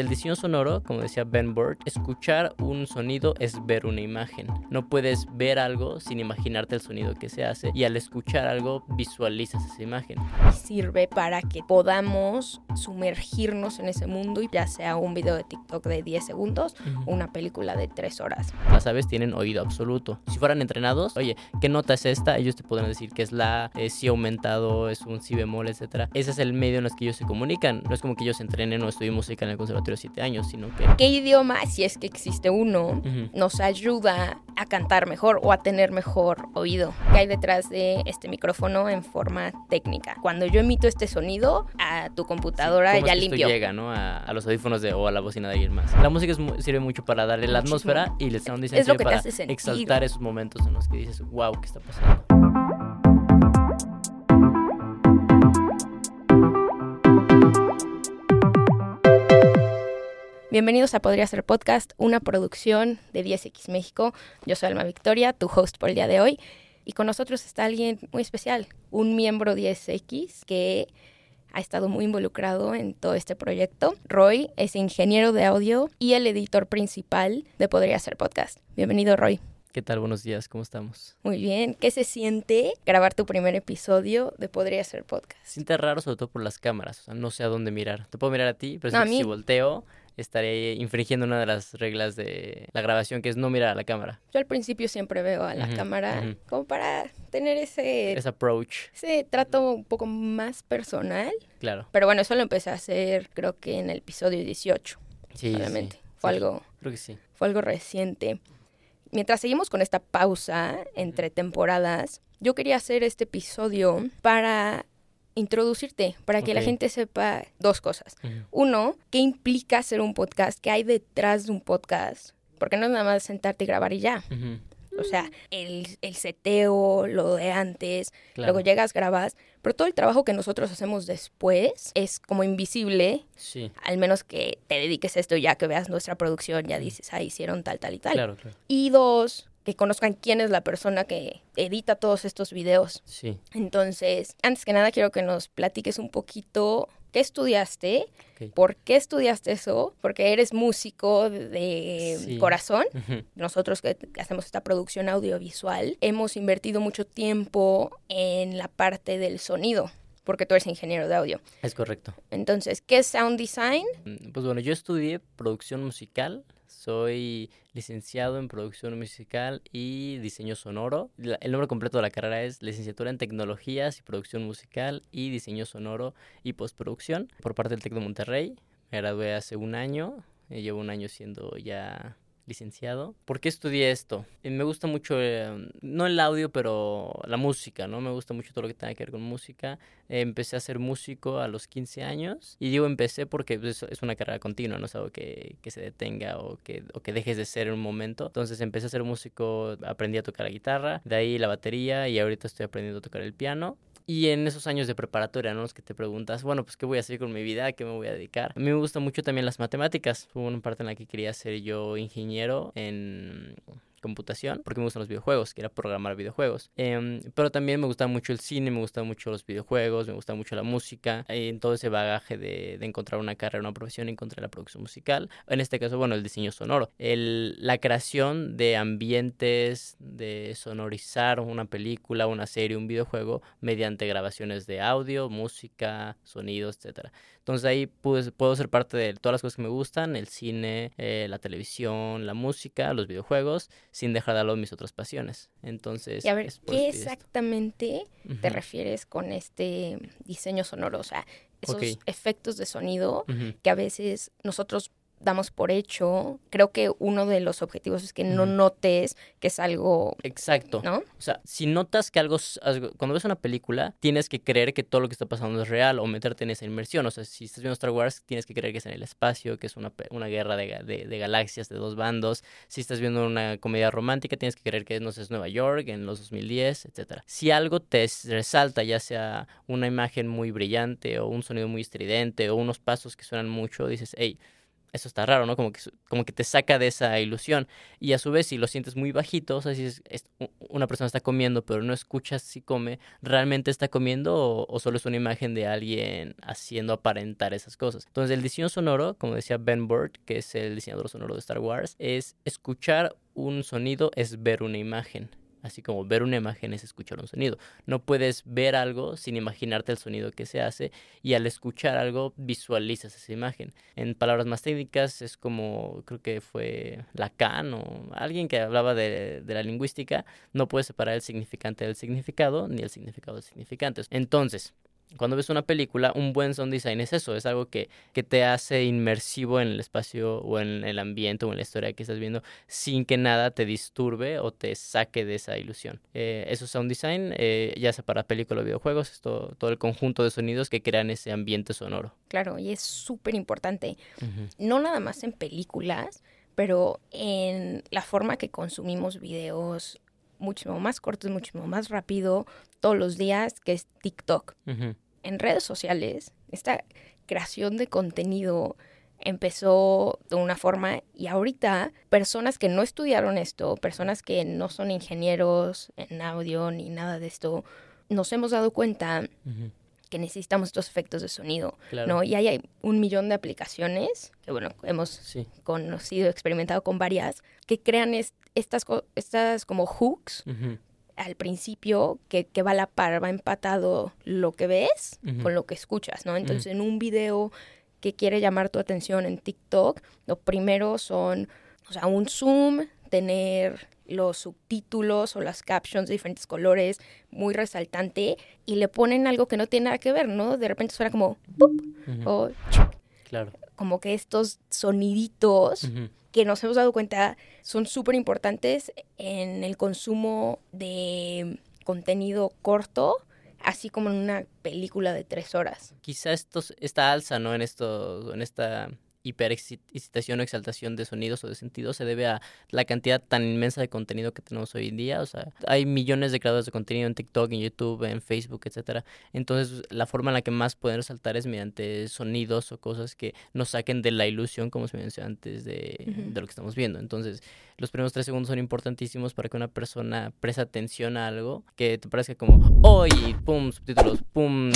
El diseño sonoro, como decía Ben Burt, escuchar un sonido es ver una imagen. No puedes ver algo sin imaginarte el sonido que se hace y al escuchar algo visualizas esa imagen. Sirve para que podamos sumergirnos en ese mundo y ya sea un video de TikTok de 10 segundos o una película de 3 horas. Las aves tienen oído absoluto. Si fueran entrenados, oye, ¿qué nota es esta? Ellos te podrán decir que es la, eh, si aumentado, es un si bemol, etc. Ese es el medio en el que ellos se comunican. No es como que ellos entrenen o estudien música en el conservatorio siete años, sino que... ¿Qué idioma, si es que existe uno, nos ayuda a cantar mejor o a tener mejor oído? ¿Qué hay detrás de este micrófono en forma técnica? Cuando yo emito este sonido a tu computadora ya limpio. llega, ¿no? A, los audífonos de, o a la bocina de alguien más. La música sirve mucho para darle la atmósfera y el sound design sirve para exaltar esos momentos en los que dices, wow, ¿qué está pasando? Bienvenidos a Podría Ser Podcast, una producción de 10X México. Yo soy Alma Victoria, tu host por el día de hoy. Y con nosotros está alguien muy especial, un miembro 10X que ha estado muy involucrado en todo este proyecto. Roy es ingeniero de audio y el editor principal de Podría Ser Podcast. Bienvenido, Roy. ¿Qué tal? Buenos días, ¿cómo estamos? Muy bien. ¿Qué se siente grabar tu primer episodio de Podría Ser Podcast? Siente raro, sobre todo por las cámaras. O sea, no sé a dónde mirar. Te puedo mirar a ti, pero si volteo, estaré infringiendo una de las reglas de la grabación, que es no mirar a la cámara. Yo al principio siempre veo a la cámara como para tener ese... Ese approach. Ese trato un poco más personal. Claro. Pero bueno, eso lo empecé a hacer creo que en el episodio 18. Sí, obviamente. Fue algo... Creo que sí. Fue algo reciente. Mientras seguimos con esta pausa entre temporadas, yo quería hacer este episodio para introducirte para que la gente sepa dos cosas. Uno, ¿qué implica hacer un podcast? ¿Qué hay detrás de un podcast? Porque no es nada más sentarte y grabar y ya. O sea, el, el, seteo, lo de antes, luego llegas, grabas, pero todo el trabajo que nosotros hacemos después es como invisible. Sí. Al menos que te dediques a esto ya que veas nuestra producción, ya dices, ah, hicieron tal, tal y tal. Claro, claro. Y dos, que conozcan quién es la persona que edita todos estos videos. Sí. Entonces, antes que nada quiero que nos platiques un poquito qué estudiaste, por qué estudiaste eso, porque eres músico de corazón. Nosotros que hacemos esta producción audiovisual hemos invertido mucho tiempo en la parte del sonido porque tú eres ingeniero de audio. Es correcto. Entonces, ¿qué es sound design? Mm, pues bueno, yo estudié producción musical soy licenciado en producción musical y diseño sonoro. el nombre completo de la carrera es Licenciatura en Tecnologías y Producción Musical y Diseño Sonoro y Postproducción por parte del TEC de Monterrey. Me gradué hace un año, eh, llevo un año siendo ya licenciado. ¿Por qué estudié esto? Eh, me gusta mucho, eh, no el audio, pero la música, ¿no? Me gusta mucho todo lo que tenga que ver con música. empecé a ser músico a los 15 años. Y digo empecé porque pues, es una carrera continua, no es algo que, que se detenga o que, o que dejes de ser en un momento. Entonces empecé a ser músico, aprendí a tocar la guitarra, de ahí la batería y ahorita estoy aprendiendo a tocar el piano. Y en esos años de preparatoria, ¿no? Los que te preguntas, bueno, pues, ¿qué voy a hacer con mi vida? ¿A qué me voy a dedicar? A mí me gustan mucho también las matemáticas. Hubo una parte en la que quería ser yo ingeniero en computación, porque me gustan los videojuegos, quería programar videojuegos. Em, pero también me gusta mucho el cine, me gustan mucho los videojuegos, me gusta mucho la música. En todo ese bagaje de, de, encontrar una carrera, una profesión, encontré la producción musical. En este caso, bueno, el diseño sonoro. El, la creación de ambientes, de sonorizar una película, una serie, un videojuego mediante grabaciones de audio, música, sonidos, etcétera. Entonces ahí puedo ser parte de todas las cosas que me gustan, el cine, eh, la televisión, la música, los videojuegos, sin dejar de lado mis otras pasiones. Entonces... Y a ver, ¿qué exactamente te refieres con este diseño sonoro? O sea, esos efectos de sonido que a veces nosotros damos por hecho. Creo que uno de los objetivos es que no notes que es algo. Exacto. ¿No? O sea, si notas que algo. Cuando ves una película, tienes que creer que todo lo que está pasando es real o meterte en esa inmersión. O sea, si estás viendo Star Wars, tienes que creer que es en el espacio, que es una, una guerra de, de, galaxias de dos bandos. Si estás viendo una comedia romántica, tienes que creer que no sé, es Nueva York en los 2010, etcétera. Si algo te resalta, ya sea una imagen muy brillante o un sonido muy estridente o unos pasos que suenan mucho, dices, hey, eso está raro, ¿no? Como que, como que te saca de esa ilusión. Y a su vez, si lo sientes muy bajito, o sea, si es, una persona está comiendo, pero no escuchas si come, ¿realmente está comiendo o, o, solo es una imagen de alguien haciendo aparentar esas cosas? Entonces, el diseño sonoro, como decía Ben Bird, que es el diseñador sonoro de Star Wars, es escuchar un sonido, es ver una imagen. Así como ver una imagen es escuchar un sonido. No puedes ver algo sin imaginarte el sonido que se hace y al escuchar algo visualizas esa imagen. En palabras más técnicas es como, creo que fue Lacan o alguien que hablaba de, de la lingüística, no puedes separar el significante del significado ni el significado del significante. Entonces, cuando ves una película, un buen sound design es eso, es algo que, que, te hace inmersivo en el espacio o en el ambiente o en la historia que estás viendo sin que nada te disturbe o te saque de esa ilusión. Eh, eso es sound design, eh, ya sea para películas o videojuegos, es todo, el conjunto de sonidos que crean ese ambiente sonoro. Claro, y es súper importante, no nada más en películas, pero en la forma que consumimos videos, muchísimo más cortos, muchísimo más rápido todos los días, que es TikTok. En redes sociales, esta creación de contenido empezó de una forma y ahorita personas que no estudiaron esto, personas que no son ingenieros en audio ni nada de esto, nos hemos dado cuenta que necesitamos estos efectos de sonido, ¿no? Y hay, un millón de aplicaciones, que bueno, hemos conocido, experimentado con varias, que crean estas, estas como hooks al principio que, que, va a la par, va empatado lo que ves con lo que escuchas, ¿no? Entonces, en un video que quiere llamar tu atención en TikTok, lo primero son, o sea, un zoom, tener los subtítulos o las captions de diferentes colores, muy resaltante, y le ponen algo que no tiene nada que ver, ¿no? De repente suena como o Claro. Como que estos soniditos que nos hemos dado cuenta son súper importantes en el consumo de contenido corto, así como en una película de tres horas. Quizá esto, esta alza, ¿no? En esto, en esta hiperexcitación o exaltación de sonidos o de sentidos se debe a la cantidad tan inmensa de contenido que tenemos hoy en día. O sea, hay millones de creadores de contenido en TikTok, en YouTube, en Facebook, etcétera. Entonces, la forma en la que más pueden resaltar es mediante sonidos o cosas que nos saquen de la ilusión, como se mencionó antes, de, de lo que estamos viendo. Entonces, los primeros tres segundos son importantísimos para que una persona preste atención a algo que te parezca como, ¡Oy! ¡Pum! Subtítulos, ¡pum!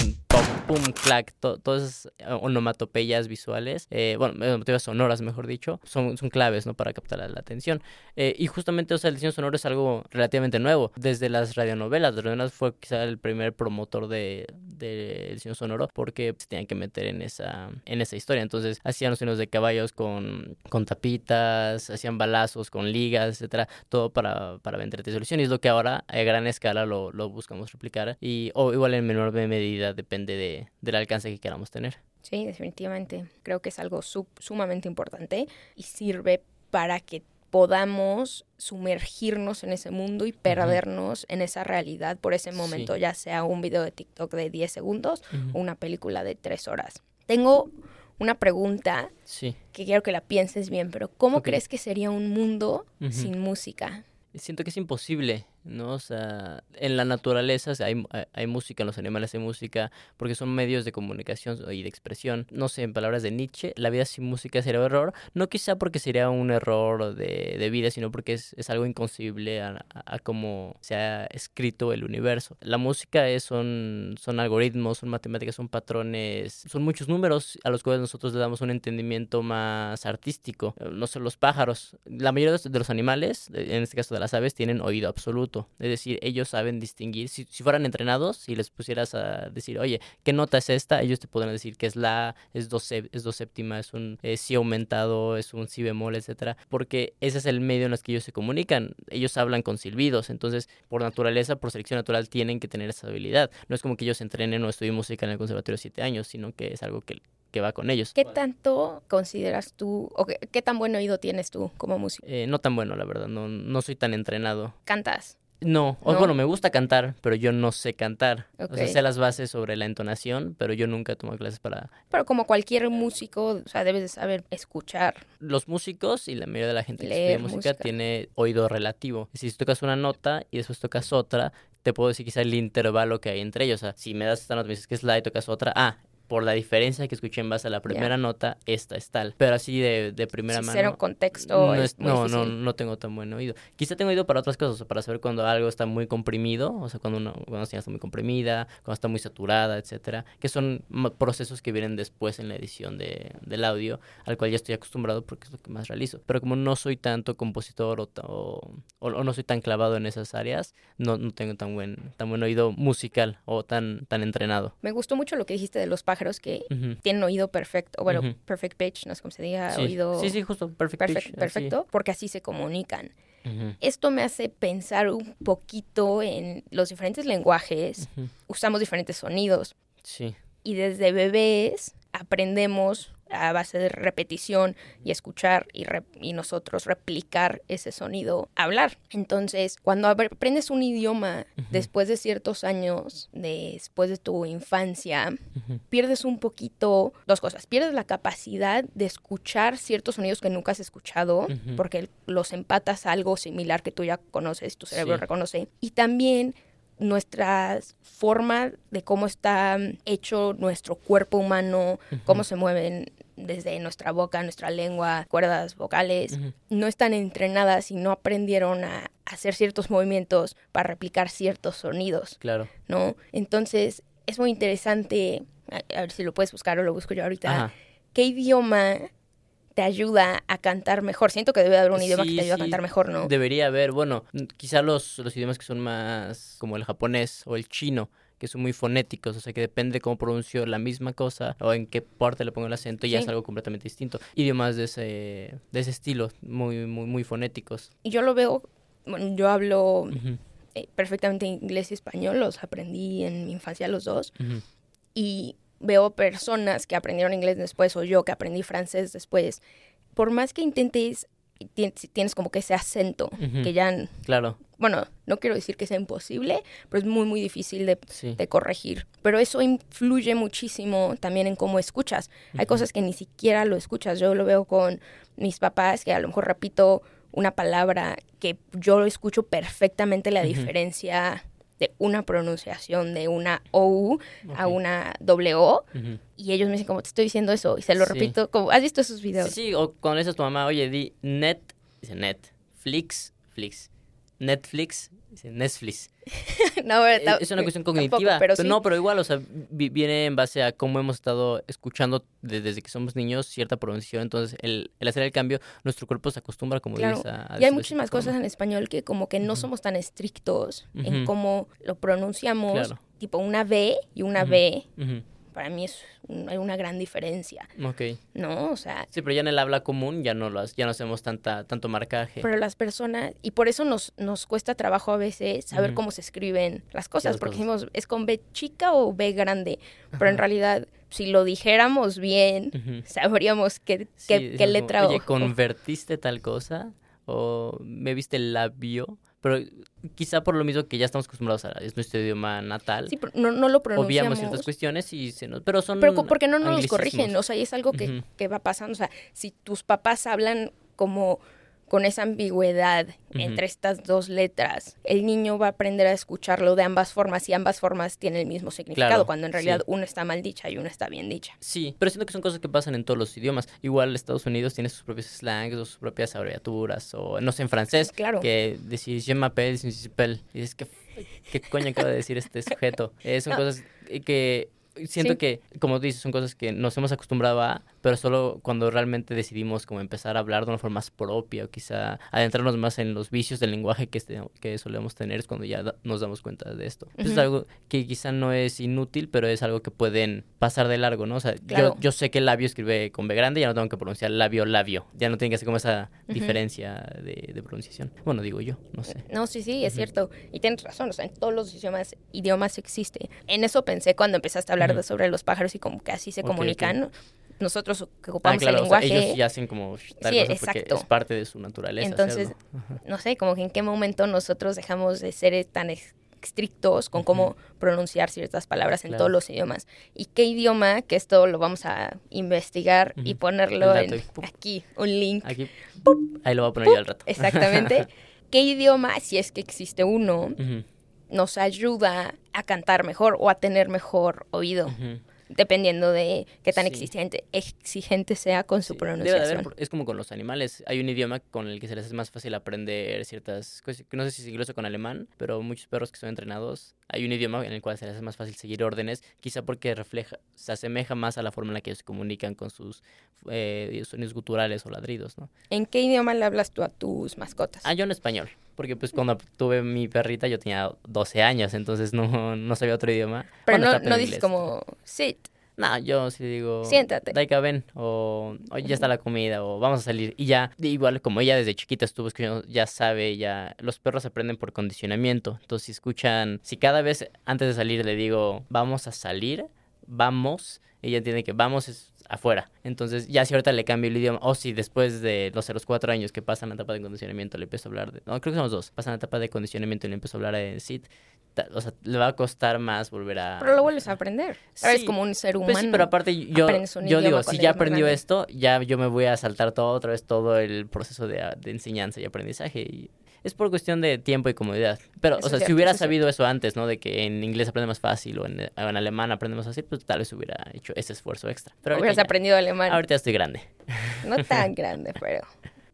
pum, clac, todas esas eh, onomatopeyas visuales, eh, bueno, onomatopeyas sonoras, mejor dicho, son, son claves, ¿no? Para captar la, atención. Eh, y justamente, o sea, el diseño sonoro es algo relativamente nuevo. Desde las radionovelas, las radionovelas fue quizá el primer promotor de, de diseño sonoro porque se tenían que meter en esa, en esa historia. Entonces, hacían los sonidos de caballos con, con tapitas, hacían balazos con ligas, etcétera, todo para, para vender solución. Y es lo que ahora a gran escala lo, lo buscamos replicar. Y o igual en menor medida depende de, del alcance que queramos tener. Sí, definitivamente. Creo que es algo sumamente importante y sirve para que podamos sumergirnos en ese mundo y perdernos en esa realidad por ese momento, ya sea un video de TikTok de 10 segundos o una película de 3 horas. Tengo una pregunta que quiero que la pienses bien, pero ¿cómo crees que sería un mundo sin música? Siento que es imposible. ¿No? O sea, en la naturaleza hay, hay, música, en los animales hay música, porque son medios de comunicación y de expresión. No sé, en palabras de Nietzsche, la vida sin música sería un error, no quizá porque sería un error de, de vida, sino porque es, es algo inconcebible a, a, cómo se ha escrito el universo. La música es, son, son algoritmos, son matemáticas, son patrones, son muchos números a los cuales nosotros le damos un entendimiento más artístico. No son los pájaros. La mayoría de los animales, en este caso de las aves, tienen oído absoluto es decir, ellos saben distinguir. Si, fueran entrenados, si les pusieras a decir, oye, ¿qué nota es esta? Ellos te podrán decir que es la, es dos, es dos séptima, es un si aumentado, es un si bemol, etcétera. Porque ese es el medio en el que ellos se comunican. Ellos hablan con silbidos. Entonces, por naturaleza, por selección natural, tienen que tener esa habilidad. No es como que ellos entrenen o estudien música en el conservatorio siete años, sino que es algo que que va con ellos. ¿Qué tanto consideras tú, o qué, tan buen oído tienes tú como músico? Eh, no tan bueno, la verdad, no, no soy tan entrenado. ¿Cantas? No, bueno, me gusta cantar, pero yo no sé cantar. O sea, sé las bases sobre la entonación, pero yo nunca tomo clases para... Pero como cualquier músico, o sea, debes de saber escuchar. Los músicos y la mayoría de la gente que estudia música, tiene oído relativo. Si tocas una nota y después tocas otra, te puedo decir quizá el intervalo que hay entre ellos. O sea, si me das esta nota y me dices que es la y tocas otra, ah, por la diferencia que escuché en base a la primera nota, esta es tal. Pero así de, de primera Sí, mano. cero contexto. No, es es- muy no, no, no tengo tan buen oído. Quizá tengo oído para otras cosas, o sea, para saber cuando algo está muy comprimido, o sea, cuando una, cuando una señal está muy comprimida, cuando está muy saturada, etcétera, que son procesos que vienen después en la edición de, del audio, al cual ya estoy acostumbrado porque es lo que más realizo. Pero como no soy tanto compositor o, o- o no soy tan clavado en esas áreas, no, no tengo tan buen, tan buen oído musical o tan, tan entrenado. Me gustó mucho lo que dijiste de los pájaros que tienen oído perfecto. Bueno, perfect pitch, no sé cómo se diga, Sí. oído sí, sí, justo, perfect perfect- pitch, así. perfecto, porque así se comunican. Esto me hace pensar un poquito en los diferentes lenguajes. Usamos diferentes sonidos Sí, y desde bebés aprendemos a base de repetición y escuchar y, re- y nosotros replicar ese sonido, hablar. Entonces, cuando apre- aprendes un idioma después de ciertos años, después de tu infancia, pierdes un poquito dos cosas. Pierdes la capacidad de escuchar ciertos sonidos que nunca has escuchado, porque los empatas a algo similar que tú ya conoces, tu cerebro Sí. reconoce. Y también nuestra forma de cómo está hecho nuestro cuerpo humano, cómo se mueven desde nuestra boca, nuestra lengua, cuerdas vocales, no están entrenadas y no aprendieron a hacer ciertos movimientos para replicar ciertos sonidos. claro. ¿no? Entonces, es muy interesante, a, a ver si lo puedes buscar o lo busco yo ahorita, Ajá. ¿qué idioma te ayuda a cantar mejor? Siento que debe haber un idioma que te ayude a cantar mejor, ¿no? Debería haber, bueno, quizá los, los idiomas que son más como el japonés o el chino, que son muy fonéticos, o sea que depende de cómo pronuncio la misma cosa o en qué parte le pongo el acento, ya Sí. es algo completamente distinto. Idiomas de ese, de ese estilo, muy, muy, muy fonéticos. Y yo lo veo, bueno, yo hablo Ujú, eh, perfectamente inglés y español, los aprendí en mi infancia los dos, ujú, y veo personas que aprendieron inglés después o yo que aprendí francés después. Por más que intentes, tien- tienes como que ese acento Ujú. que ya, Claro, bueno, no quiero decir que sea imposible, pero es muy, muy difícil de sí. de corregir. Pero eso influye muchísimo también en cómo escuchas. Hay cosas que ni siquiera lo escuchas. Yo lo veo con mis papás, que a lo mejor repito una palabra que yo escucho perfectamente la diferencia de una pronunciación de una O a Ok. una doble O. Y ellos me dicen, como te estoy diciendo eso. Y se lo Sí. repito, como, ¿has visto esos videos? Sí, sí, o cuando le dices a tu mamá, oye, di net, dice net, flix, flix, Netflix, dice Netflix. no, a ver, Es- una cuestión cognitiva. pero pero sí. No, pero igual, o sea, vi- viene en base a cómo hemos estado escuchando de- desde que somos niños cierta pronunciación. Entonces, el, el hacer el cambio, nuestro cuerpo se acostumbra, como Claro, dices, a, a Y hay muchísimas cosas en español que como que no somos tan estrictos en cómo lo pronunciamos. Claro. Tipo una B y una Ujú. B, para mí es un- hay una gran diferencia, Ok. ¿no? O sea, Sí, pero ya en el habla común ya no lo ya no hacemos tanta, tanto marcaje. pero las personas, y por eso nos, nos cuesta trabajo a veces saber cómo se escriben las cosas, las porque cosas. decimos, ¿es con B chica o B grande? Pero en realidad, si lo dijéramos bien, sabríamos qué, Sí, qué, decimos qué letra Oye, ¿convertiste tal cosa? ¿O me viste el labio? Pero quizá por lo mismo que ya estamos acostumbrados a... Es nuestro idioma natal. Sí, pero no, no lo obviamos pronunciamos. ciertas cuestiones y se nos... Pero son Pero porque no nos corrigen, o sea, y es algo que, que va pasando. O sea, si tus papás hablan como con esa ambigüedad entre estas dos letras, el niño va a aprender a escucharlo de ambas formas y ambas formas tienen el mismo significado, Claro, cuando en realidad sí. una está mal dicha y una está bien dicha. Sí, pero siento que son cosas que pasan en todos los idiomas. Igual Estados Unidos tiene sus propios slangs o sus propias abreviaturas, o no sé, en francés, Claro. que decís je m'appelle, je m'appelle", y dices, ¿qué, ¿qué coño acaba de decir este sujeto? Eh, son No. cosas que siento Sí. que, como dices, son cosas que nos hemos acostumbrado a, pero solo cuando realmente decidimos como empezar a hablar de una forma más propia o quizá adentrarnos más en los vicios del lenguaje que, este, que solemos tener es cuando ya da- nos damos cuenta de esto. Pues Es Ujú. algo que quizá no es inútil, pero es algo que pueden pasar de largo, ¿no? O sea, Claro. yo, yo sé que labio escribe con B grande, ya no tengo que pronunciar labio, labio. Ya no tiene que hacer como esa Ujú. diferencia de, de pronunciación. Bueno, digo yo, no sé. No, sí, sí, es Ujú. cierto. Y tienes razón, o sea, en todos los idiomas, idiomas existe. En eso pensé cuando empezaste a hablar De sobre los pájaros y como que así se Ok, ok. comunican. Nosotros que Ah, ocupamos claro, el o sea, lenguaje. ellos ya hacen como tal Sí, cosa porque es parte de su naturaleza. Entonces, hacerlo. No sé, como que en qué momento nosotros dejamos de ser tan estrictos con cómo pronunciar ciertas palabras en Claro. todos los idiomas. Y qué idioma, que esto lo vamos a investigar y Ujú. ponerlo El dato en y aquí, un link. Aquí, ahí lo voy a poner yo al rato. Exactamente. ¿Qué idioma, si es que existe uno, Ujú, nos ayuda a cantar mejor o a tener mejor oído? dependiendo de qué tan exigente, exigente sea con su pronunciación. es como con los animales. Hay un idioma con el que se les es más fácil aprender ciertas cosas. No sé si es incluso con alemán, pero muchos perros que son entrenados, hay un idioma en el cual se les hace más fácil seguir órdenes, quizá porque refleja, se asemeja más a la forma en la que ellos se comunican con sus eh, sonidos guturales o ladridos, ¿no? ¿En qué idioma le hablas tú a tus mascotas? Ah, yo en español. Porque pues cuando tuve mi perrita yo tenía 12 años, entonces no, no sabía otro idioma. Pero no, no dices como sit. No, yo sí digo. Siéntate. Daika, ven. O, ya está la comida. O vamos a salir. Y ya, igual como ella desde chiquita estuvo escuchando, ya sabe, ya. Los perros aprenden por condicionamiento. Entonces, si escuchan. Si cada vez antes de salir le digo, vamos a salir, vamos. Ella entiende que vamos es afuera. Entonces, ya si ahorita le cambio el idioma, o si después de, los los cuatro años que pasan la etapa de condicionamiento le empiezo a hablar de. No, creo que son los dos. Pasan la etapa de condicionamiento y le empiezo a hablar de SIT o sea, le va a costar más volver a... Pero lo vuelves a aprender. es como un ser humano. Pues sí, pero aparte yo, yo digo, si ya aprendió esto, ya yo me voy a saltar todo otra vez todo el proceso de, de enseñanza y aprendizaje. Y es por cuestión de tiempo y comodidad. Pero, o sea, si hubiera sabido eso antes, ¿no? De que en inglés aprende más fácil o en, en alemán aprende más fácil, pues tal vez hubiera hecho ese esfuerzo extra. Pero hubieras aprendido alemán. Ahorita estoy grande. No tan grande, pero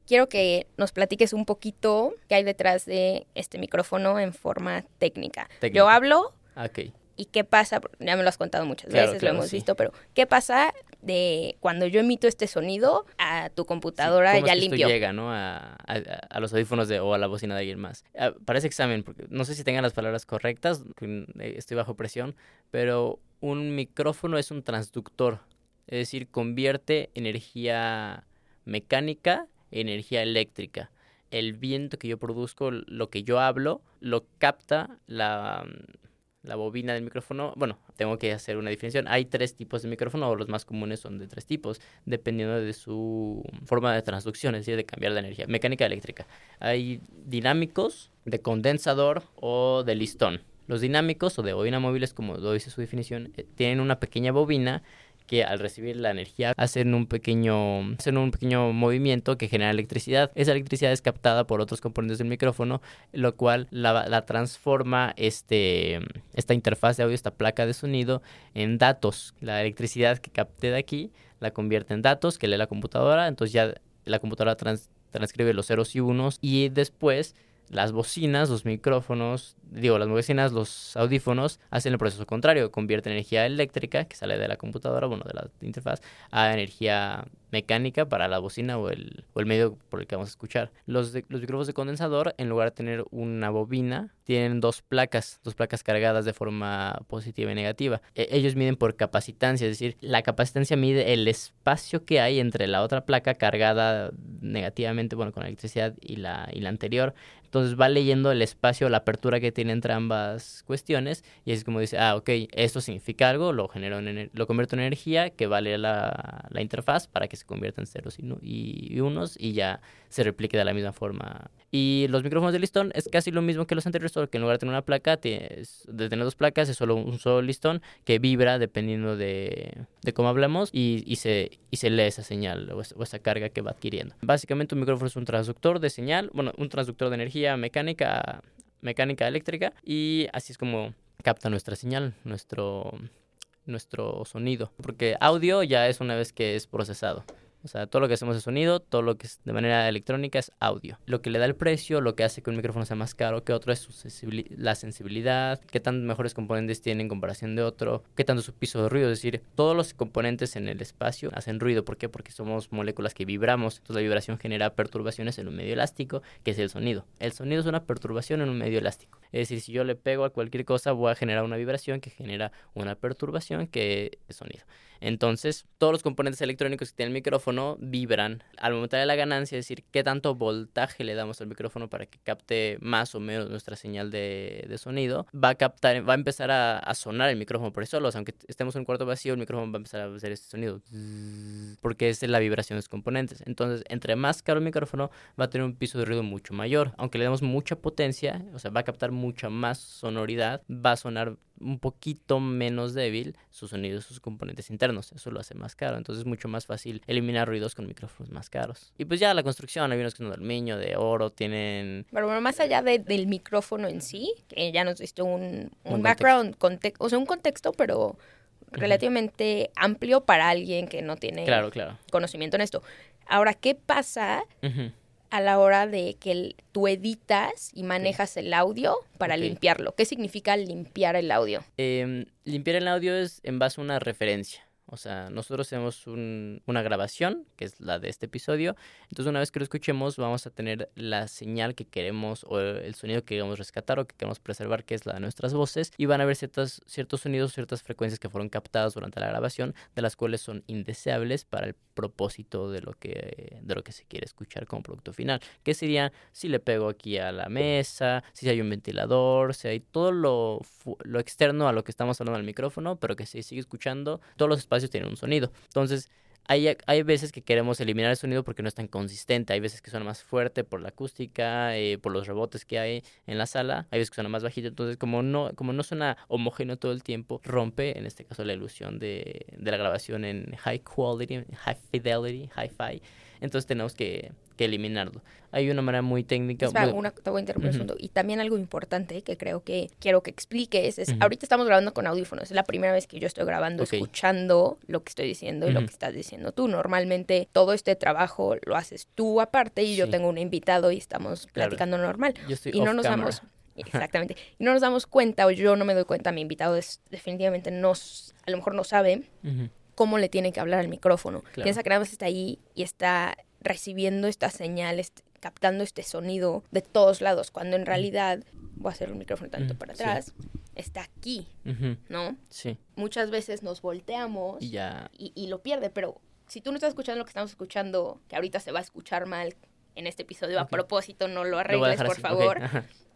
quiero que nos platiques un poquito qué hay detrás de este micrófono en forma técnica. Yo hablo. Okay. ¿Y qué pasa? Ya me lo has contado muchas veces, lo hemos visto, pero ¿qué pasa de cuando yo emito este sonido a tu computadora ya es que limpio? llega, ¿no? A, a, los audífonos de, o a la bocina de alguien más. Ah, para ese examen, porque no sé si tengan las palabras correctas, eh, estoy bajo presión, pero un micrófono es un transductor, es decir, convierte energía mecánica energía eléctrica. El viento que yo produzco, lo que yo hablo, lo capta la, la bobina del micrófono. Bueno, tengo que hacer una definición. Hay tres tipos de micrófono, o los más comunes son de tres tipos, dependiendo de su forma de transducción, es decir, de cambiar la energía. Mecánica eléctrica. Hay dinámicos, de condensador o de listón. Los dinámicos o de bobina móviles, como dice su definición, eh, tienen una pequeña bobina que al recibir la energía hacen un pequeño, hacen un pequeño movimiento que genera electricidad. Esa electricidad es captada por otros componentes del micrófono, lo cual la, transforma este, esta interfaz de audio, esta placa de sonido, en datos. La electricidad que capte de aquí la convierte en datos que lee la computadora, entonces ya la computadora transcribe los ceros y unos y después las bocinas, los micrófonos, digo, las bocinas, los audífonos hacen el proceso contrario, convierten energía eléctrica que sale de la computadora, bueno, de la interfaz, a energía mecánica para la bocina o el, o el medio por el que vamos a escuchar. Los, los micrófonos de condensador, en lugar de tener una bobina, tienen dos placas, dos placas cargadas de forma positiva y negativa. E, ellos miden por capacitancia, es decir, la capacitancia mide el espacio que hay entre la otra placa cargada negativamente, bueno, con electricidad y la, y la anterior. Entonces va leyendo el espacio, la apertura que tiene ambas cuestiones y es como dice, ah, ok, esto significa algo, lo genero en, lo convierto en energía que vale la, la interfaz para que se convierta en ceros y, unos y ya se replique de la misma forma. Y los micrófonos de listón es casi lo mismo que los anteriores, solo que en lugar de tener una placa, de tener dos placas, es solo un solo listón que vibra dependiendo de, de cómo hablamos y, y, se, y se lee esa señal o esa carga que va adquiriendo. Básicamente un micrófono es un transductor de señal, bueno, un transductor de energía mecánica mecánica eléctrica y así es como capta nuestra señal, nuestro, nuestro sonido. Porque audio ya es una vez que es procesado. O sea, todo lo que hacemos es sonido, todo lo que es de manera electrónica es audio. Lo que le da el precio, lo que hace que un micrófono sea más caro que otro es la sensibilidad, qué tan mejores componentes tiene en comparación de otro, qué tanto su piso de ruido. Es decir, todos los componentes en el espacio hacen ruido. ¿Por qué? Porque somos moléculas que vibramos. Entonces la vibración genera perturbaciones en un medio elástico, que es el sonido. El sonido es una perturbación en un medio elástico. Es decir, si yo le pego a cualquier cosa, voy a generar una vibración que genera una perturbación que es sonido. Entonces, todos los componentes electrónicos que tiene el micrófono vibran. Al momento de la ganancia, es decir, qué tanto voltaje le damos al micrófono para que capte más o menos nuestra señal de, sonido, va a captar, va a empezar a, sonar el micrófono por sí solo, aunque estemos en un cuarto vacío, el micrófono va a empezar a hacer este sonido, porque es la vibración de los componentes. Entonces, entre más caro el micrófono, va a tener un piso de ruido mucho mayor, aunque le demos mucha potencia, o sea, va a captar mucha más sonoridad, va a sonar un poquito menos débil su sonido, sus componentes internos. Eso lo hace más caro. Entonces es mucho más fácil eliminar ruidos con micrófonos más caros. Y pues ya la construcción, hay unos que son de aluminio, de oro, tienen... Pero bueno, más allá del micrófono en sí, que ya nos diste un, un background, o sea, un contexto, pero relativamente amplio para alguien que no tiene Claro, claro. conocimiento en esto. Ahora, ¿qué pasa. A la hora de que tú editas y manejas el audio para limpiarlo? ¿Qué significa limpiar el audio? Em, limpiar el audio es en base a una referencia. O sea, nosotros tenemos un- una grabación, que es la de este episodio. Entonces, una vez que lo escuchemos, vamos a tener la señal que queremos o el sonido que queremos rescatar o que queremos preservar, que es la de nuestras voces. Y van a haber ciertas, ciertos sonidos, ciertas frecuencias que fueron captadas durante la grabación, de las cuales son indeseables para el propósito de lo que, de lo que se quiere escuchar como producto final. Que sería si le pego aquí a la mesa, si hay un ventilador, si hay todo lo, lo externo a lo que estamos hablando al micrófono, pero que se sigue escuchando, todos los espacios tienen un sonido. Entonces, hay, hay veces que queremos eliminar el sonido porque no es tan consistente. Hay veces que suena más fuerte por la acústica, eh, por los rebotes que hay en la sala. Hay veces que suena más bajito. Entonces, como no, como no suena homogéneo todo el tiempo, rompe, en este caso, la ilusión de, de la grabación en high quality, high fidelity, hi-fi. Entonces tenemos que, que eliminarlo. Hay una manera muy técnica. Espera, bueno, una- te voy a interrumpir un Ujú. segundo. Y también algo importante que creo que quiero que expliques es, ahorita estamos grabando con audífonos, es la primera vez que yo estoy grabando escuchando lo que estoy diciendo y lo que estás diciendo tú. Normalmente todo este trabajo lo haces tú aparte y yo tengo un invitado y estamos Claro. platicando normal. yo estoy Y no nos camera. damos... Exactamente. Y no nos damos cuenta, o yo no me doy cuenta, mi invitado es, definitivamente no, a lo mejor no sabe Ujú. Cómo le tiene que hablar al micrófono. Claro. Piensa que nada más está ahí y está recibiendo esta señal, captando este sonido de todos lados, cuando en realidad, voy a hacer el micrófono tanto Mm, para sí. atrás, está aquí. ¿no? Sí. Muchas veces nos volteamos Y ya. y, y lo pierde, pero si tú no estás escuchando lo que estamos escuchando, que ahorita se va a escuchar mal en este episodio, a propósito, no lo arregles, por así, favor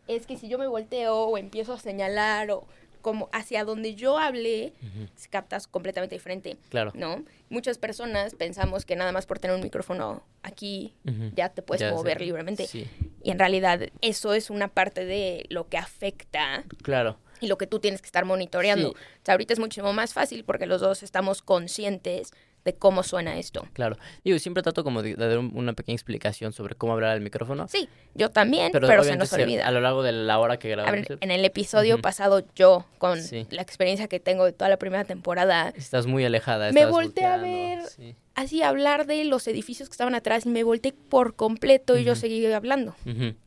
es que si yo me volteo o empiezo a señalar o como hacia donde yo hablé, se captas completamente diferente, Claro. ¿no? Muchas personas pensamos que nada más por tener un micrófono aquí ya te puedes Ya mover sé. libremente. Sí, Y en realidad eso es una parte de lo que afecta claro. y lo que tú tienes que estar monitoreando. Sí. O sea, ahorita es muchísimo más fácil porque los dos estamos conscientes de cómo suena esto. Claro. Digo, siempre trato como de, de dar un- una pequeña explicación sobre cómo hablar al micrófono. Sí, yo también, pero, Pero, se nos olvida. a lo largo de la hora que A grabamos. ver, en el episodio pasado yo, con Sí. la experiencia que tengo de toda la primera temporada, Estás muy alejada. Me volteé a ver. sí. así hablar de los edificios que estaban atrás y me volteé por completo y yo seguí hablando.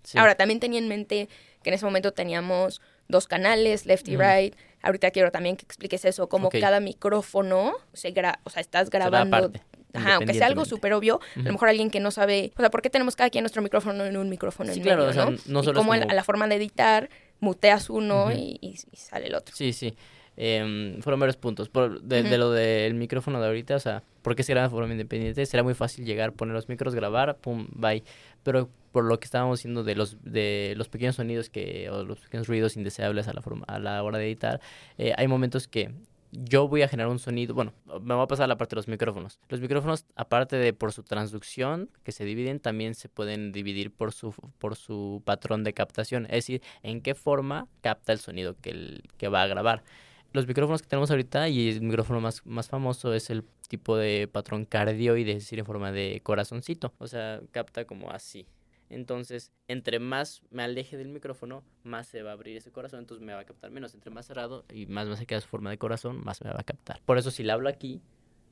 Sí. Ahora, también tenía en mente que en ese momento teníamos dos canales, left y Ujú. right. Ahorita quiero también que expliques eso, como cada micrófono se gra o sea, estás grabando. Ajá, aunque sea algo súper obvio, a lo mejor alguien que no sabe, o sea, ¿por qué tenemos cada quien nuestro micrófono en un micrófono Sí, en claro, medio, o sea, no? solo como, como- a la forma de editar, muteas uno y, y- y sale el otro. Sí, sí. Em, fueron varios puntos. Por, de, de Ujú. lo del micrófono de ahorita, o sea, ¿por qué se graba de forma independiente? Será muy fácil llegar, poner los micros, grabar, pum, bye. Pero por lo que estábamos diciendo de los, de los pequeños sonidos que, o los pequeños ruidos indeseables a la, forma, a la hora de editar, eh, hay momentos que yo voy a generar un sonido, bueno, me va a pasar la parte de los micrófonos. Los micrófonos, aparte de por su transducción, que se dividen, también se pueden dividir por su, por su patrón de captación, es decir, en qué forma capta el sonido que, el, que va a grabar. Los micrófonos que tenemos ahorita y el micrófono más, más famoso es el tipo de patrón cardioide, es decir, en forma de corazoncito. O sea, capta como así. Entonces, entre más me aleje del micrófono, más se va a abrir ese corazón, entonces me va a captar menos. Entre más cerrado y más me acerca a su forma de corazón, más me va a captar. Por eso si le hablo aquí,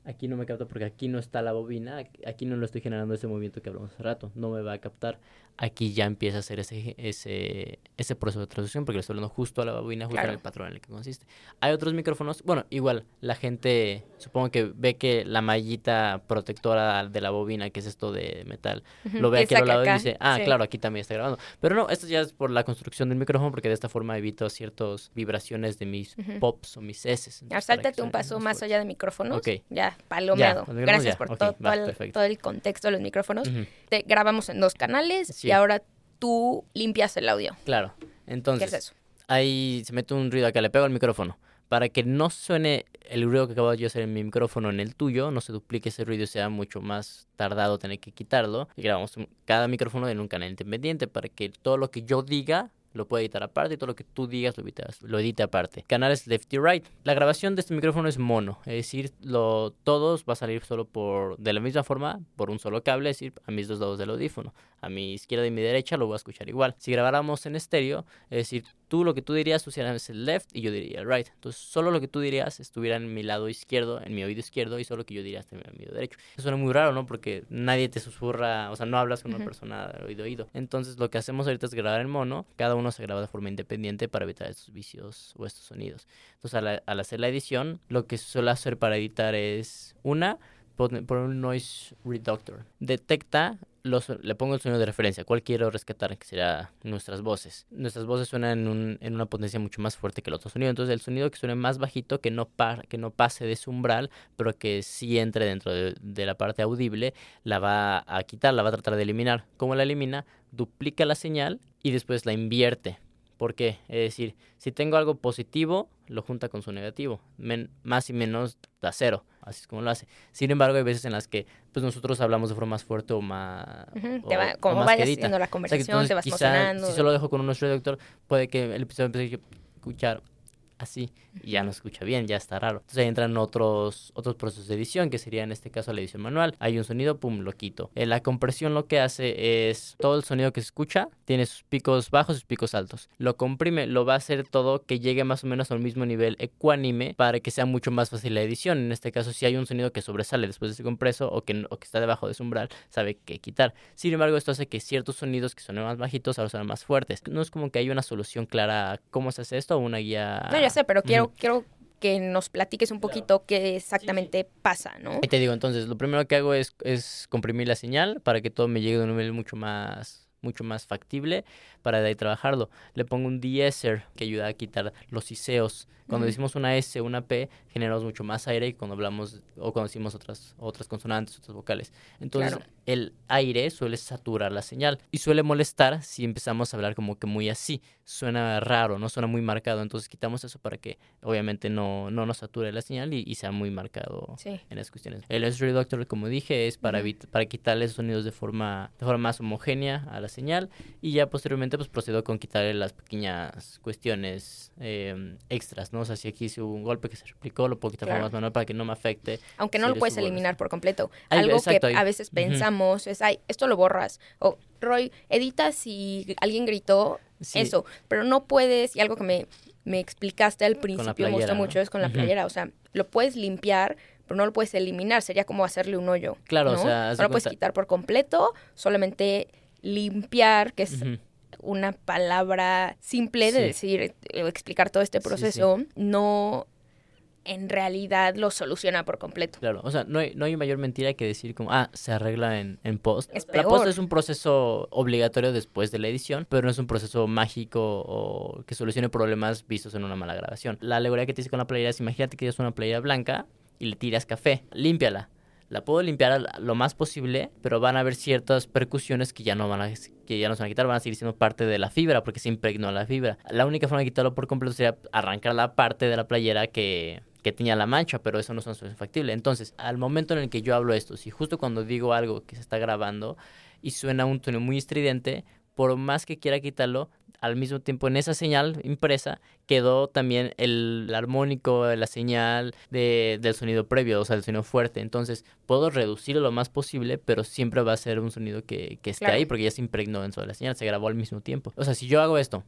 aquí no me capta porque aquí no está la bobina, aquí- no lo estoy generando ese movimiento que hablamos hace rato, no me va a captar. Aquí ya empieza a hacer ese, ese, ese proceso de traducción porque le estoy hablando justo a la bobina, justo Claro. el patrón en el que consiste. Hay otros micrófonos, bueno, igual, la gente supongo que ve que la mallita protectora de la bobina, que es esto de metal, lo ve aquí al lado y dice, ah, sí. claro, aquí también está grabando. Pero no, esto ya es por la construcción del micrófono, porque de esta forma evito ciertas vibraciones de mis pops o mis S. Ahora, sáltate un paso más allá de micrófonos. Ok. Ya, palomeado. Gracias ya. por Ok, todo, va, todo el, perfecto. todo el contexto de los micrófonos. Te grabamos en dos canales Sí. y ahora tú limpias el audio. Claro. ¿Qué Entonces, es eso? ahí se mete un ruido acá, le pego al micrófono. Para que no suene el ruido que acabo de hacer en mi micrófono en el tuyo, no se duplique ese ruido y sea mucho más tardado tener que quitarlo. Y grabamos cada micrófono en un canal independiente para que todo lo que yo diga lo pueda editar aparte y todo lo que tú digas lo, editas- lo edite aparte. Canales left y right. La grabación de este micrófono es mono, es decir, lo, todos va a salir solo por de la misma forma, por un solo cable, es decir, a mis dos lados del audífono. A mi izquierda y mi derecha lo voy a escuchar igual. Si grabáramos en estéreo, es decir, tú lo que tú dirías, tú serías el left y yo diría el right. Entonces, solo lo que tú dirías estuviera en mi lado izquierdo, en mi oído izquierdo, y solo lo que yo diría está en mi oído derecho. Eso suena muy raro, ¿no? Porque nadie te susurra, o sea, no hablas con una persona de oído a oído. Entonces, lo que hacemos ahorita es grabar en mono, cada uno se graba de forma independiente para evitar estos vicios o estos sonidos. Entonces, al, al hacer la edición, lo que suelo hacer para editar es, una, por un noise reductor. Detecta le pongo el sonido de referencia, cuál quiero rescatar, que será nuestras voces. Nuestras voces suenan en, un, en una potencia mucho más fuerte que el otro sonido, entonces el sonido que suene más bajito, que no, que no pase de ese umbral, pero que sí entre dentro de, de, la parte audible, la va a quitar, la va a tratar de eliminar. ¿Cómo la elimina? Duplica la señal y después la invierte. ¿Por qué? Es decir, si tengo algo positivo, lo junta con su negativo. más y menos da cero. Así es como lo hace. Sin embargo, hay veces en las que pues nosotros hablamos de forma más fuerte o más. como vayas haciendo la conversación, te vas quizá, Si solo dejo con un nuestro doctor, puede que el episodio empiece a escuchar así y ya no escucha bien, ya está raro. Entonces ahí entran otros, otros procesos de edición, que sería en este caso la edición manual. Hay un sonido, pum, lo quito. Eh, la compresión lo que hace es todo el sonido que se escucha, tiene sus picos bajos y sus picos altos. Lo comprime, lo va a hacer todo que llegue más o menos al mismo nivel ecuánime para que sea mucho más fácil la edición. En este caso, si hay un sonido que sobresale después de ese compreso o que, o que está debajo de su umbral, sabe qué quitar. Sin embargo, esto hace que ciertos sonidos que son más bajitos ahora suenan más fuertes. No es como que hay una solución clara a cómo se hace esto o una guía. Ya sé, pero quiero, quiero que nos platiques un poquito qué exactamente pasa, ¿no? Ahí te digo, entonces, lo primero que hago es, es comprimir la señal para que todo me llegue a un nivel mucho más mucho más factible para de ahí trabajarlo. Le pongo un deesser que ayuda a quitar los iseos cuando decimos una S una P, generamos mucho más aire que cuando hablamos o cuando decimos otras, otras consonantes, otras vocales. Entonces, el aire suele saturar la señal y suele molestar si empezamos a hablar como que muy así. Suena raro, no suena muy marcado. Entonces, quitamos eso para que obviamente no, no nos sature la señal y, sea muy marcado en esas cuestiones. El S Reductor, como dije, es para, para quitarle sonidos de forma, de forma más homogénea a la señal y ya posteriormente pues procedo con quitarle las pequeñas cuestiones eh, extras ¿no? O sea, si aquí hizo un golpe que se replicó, lo puedo quitar más manual para que no me afecte. Aunque no lo puedes eliminar por completo. Algo que a veces pensamos es, ay, esto lo borras. O, Roy, editas si alguien gritó eso, pero no puedes, y algo que me, me explicaste al principio, me gustó mucho, es con la playera. O sea, lo puedes limpiar, pero no lo puedes eliminar, sería como hacerle un hoyo. Claro, o sea, no lo puedes quitar por completo, solamente limpiar, que es una palabra simple de decir, eh, explicar todo este proceso, no en realidad lo soluciona por completo. Claro, o sea, no hay, no hay mayor mentira que decir como, ah, se arregla en, en post. La post es un proceso obligatorio después de la edición, pero no es un proceso mágico o que solucione problemas vistos en una mala grabación. La alegoría que te hice con la playera es, imagínate que tienes una playera blanca y le tiras café, límpiala la puedo limpiar lo más posible, pero van a haber ciertas percusiones que ya no van a que ya no se van a quitar, van a seguir siendo parte de la fibra porque se impregnó la fibra. La única forma de quitarlo por completo sería arrancar la parte de la playera que que tenía la mancha, pero eso no es factible. Entonces, al momento en el que yo hablo esto, si justo cuando digo algo que se está grabando y suena un tono muy estridente, por más que quiera quitarlo, al mismo tiempo en esa señal impresa quedó también el armónico, la señal de, del sonido previo, o sea, el sonido fuerte. Entonces puedo reducirlo lo más posible, pero siempre va a ser un sonido que, que esté ahí porque ya se impregnó dentro de la señal, se grabó al mismo tiempo. O sea, si yo hago esto,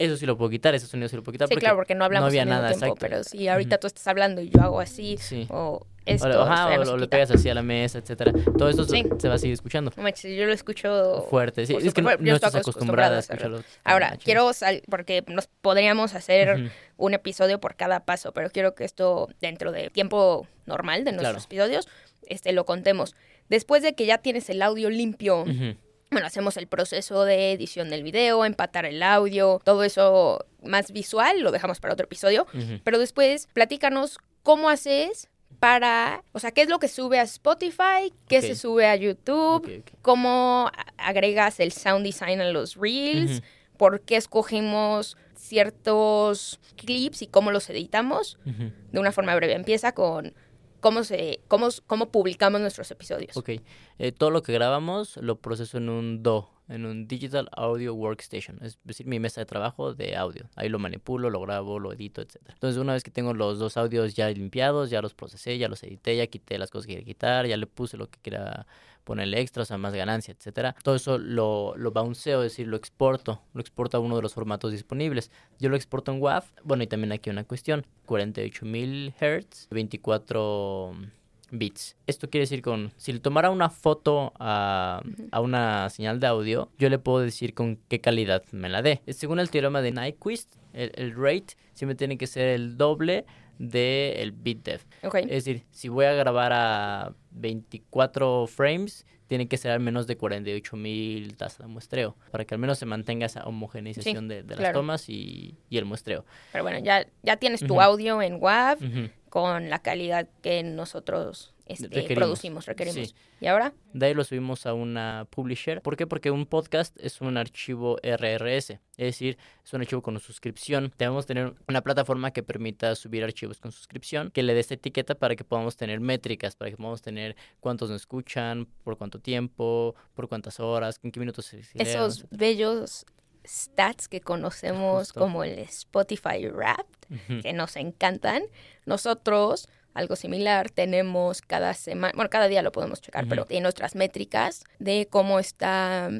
eso sí lo puedo quitar, ese sonido sí lo puedo quitar. Sí, claro, porque no hablamos no había nada, tiempo, pero si ahorita tú estás hablando y yo hago así, o esto, o, le pegas así a la mesa, etcétera. Todo esto se, va a seguir escuchando. No yo lo escucho fuerte, sí, es que no, estás acostumbrada a escucharlo. Ahora, quiero porque nos podríamos hacer un episodio por cada paso, pero quiero que esto dentro de tiempo normal de nuestros episodios, este lo contemos. Después de que ya tienes el audio limpio, bueno, hacemos el proceso de edición del video, empatar el audio, todo eso más visual, lo dejamos para otro episodio. Pero después, platícanos cómo haces para, o sea, qué es lo que sube a Spotify, qué se sube a YouTube, cómo agregas el sound design a los reels, por qué escogemos ciertos clips y cómo los editamos de una forma breve. Empieza con cómo, se, cómo, cómo publicamos nuestros episodios. Ok, eh, todo lo que grabamos lo proceso en un DO, en un Digital Audio Workstation, es decir, mi mesa de trabajo de audio. Ahí lo manipulo, lo grabo, lo edito, etc. Entonces, una vez que tengo los dos audios ya limpiados, ya los procesé, ya los edité, ya quité las cosas que quería quitar, ya le puse lo que quería ponerle extra, o sea, más ganancia, etcétera. Todo eso lo, lo bounceo, es decir, lo exporto, lo exporto a uno de los formatos disponibles. Yo lo exporto en WAV, bueno, y también aquí una cuestión, 48.000 Hz, 24 bits. Esto quiere decir con, si le tomara una foto a, a, una señal de audio, yo le puedo decir con qué calidad me la dé. Según el teorema de Nyquist, el, el rate siempre tiene que ser el doble del el bit depth. Okay. Es decir, si voy a grabar a 24 frames, tiene que ser al menos de 48 mil tasas de muestreo, para que al menos se mantenga esa homogeneización Sí, de, de las claro. tomas y, y el muestreo. Pero bueno, ya, ya tienes tu audio en WAV. Con la calidad que nosotros este, Requerimos. producimos, requerimos. Sí. ¿Y ahora? De ahí lo subimos a una publisher. ¿Por qué? Porque un podcast es un archivo RRS, es decir, es un archivo con suscripción. Debemos tener una plataforma que permita subir archivos con suscripción, que le dé esta etiqueta para que podamos tener métricas, para que podamos tener cuántos nos escuchan, por cuánto tiempo, por cuántas horas, en qué minutos se se Esos bellos stats que conocemos Justo. como el Spotify Wrapped, que nos encantan. Nosotros, algo similar, tenemos cada semana, bueno, cada día lo podemos checar, pero en nuestras métricas de cómo está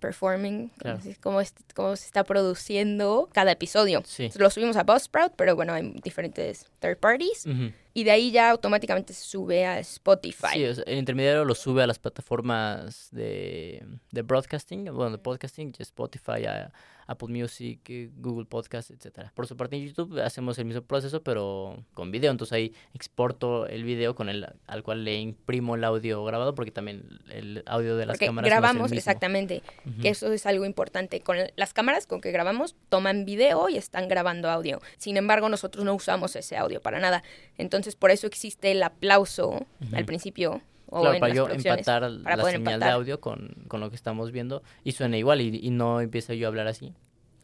performing, Claro. cómo, es- cómo se está produciendo cada episodio. Sí. Lo subimos a Buzzsprout, pero bueno, hay diferentes third parties. Y de ahí ya automáticamente se sube a Spotify. Sí, o sea, el intermediario lo sube a las plataformas de, de broadcasting, bueno, de podcasting, Spotify, a- Apple Music, eh, Google Podcast, etcétera. Por su parte en YouTube hacemos el mismo proceso, pero con video. Entonces ahí exporto el video con el al cual le imprimo el audio grabado, porque también el audio de las Porque cámaras no es el grabamos, mismo. exactamente, que eso es algo importante. Con las cámaras con que grabamos, toman video y están grabando audio. Sin embargo, nosotros no usamos ese audio para nada. Entonces, por eso existe el aplauso al principio o Claro, en para las yo empatar para la señal de audio con, con lo que estamos viendo y suena igual y, y no empieza yo a hablar así.